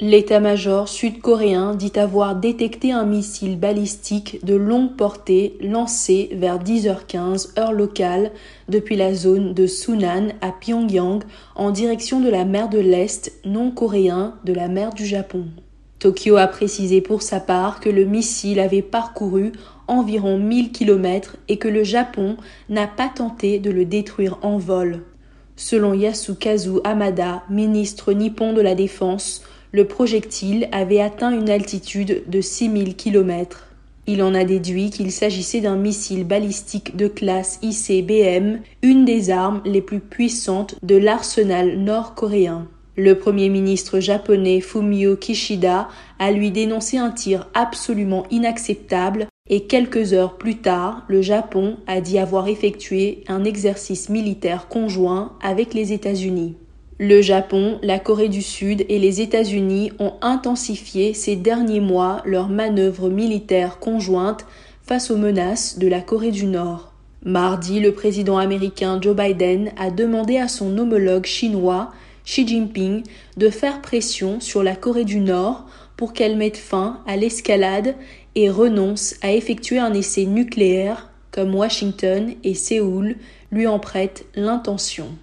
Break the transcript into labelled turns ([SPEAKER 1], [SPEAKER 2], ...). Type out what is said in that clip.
[SPEAKER 1] L'état-major sud-coréen dit avoir détecté un missile balistique de longue portée lancé vers 10h15 heure locale depuis la zone de Sunan à Pyongyang en direction de la mer de l'Est non coréen de la mer du Japon. Tokyo a précisé pour sa part que le missile avait parcouru environ 1000 km et que le Japon n'a pas tenté de le détruire en vol. Selon Yasukazu Hamada, ministre nippon de la Défense, le projectile avait atteint une altitude de 6000 km. Il en a déduit qu'il s'agissait d'un missile balistique de classe ICBM, une des armes les plus puissantes de l'arsenal nord-coréen. Le Premier ministre japonais Fumio Kishida a lui dénoncé un tir absolument inacceptable et quelques heures plus tard, le Japon a dit avoir effectué un exercice militaire conjoint avec les États-Unis. Le Japon, la Corée du Sud et les États-Unis ont intensifié ces derniers mois leurs manœuvres militaires conjointes face aux menaces de la Corée du Nord. Mardi, le président américain Joe Biden a demandé à son homologue chinois Xi Jinping de faire pression sur la Corée du Nord pour qu'elle mette fin à l'escalade et renonce à effectuer un essai nucléaire comme Washington et Séoul lui en prêtent l'intention.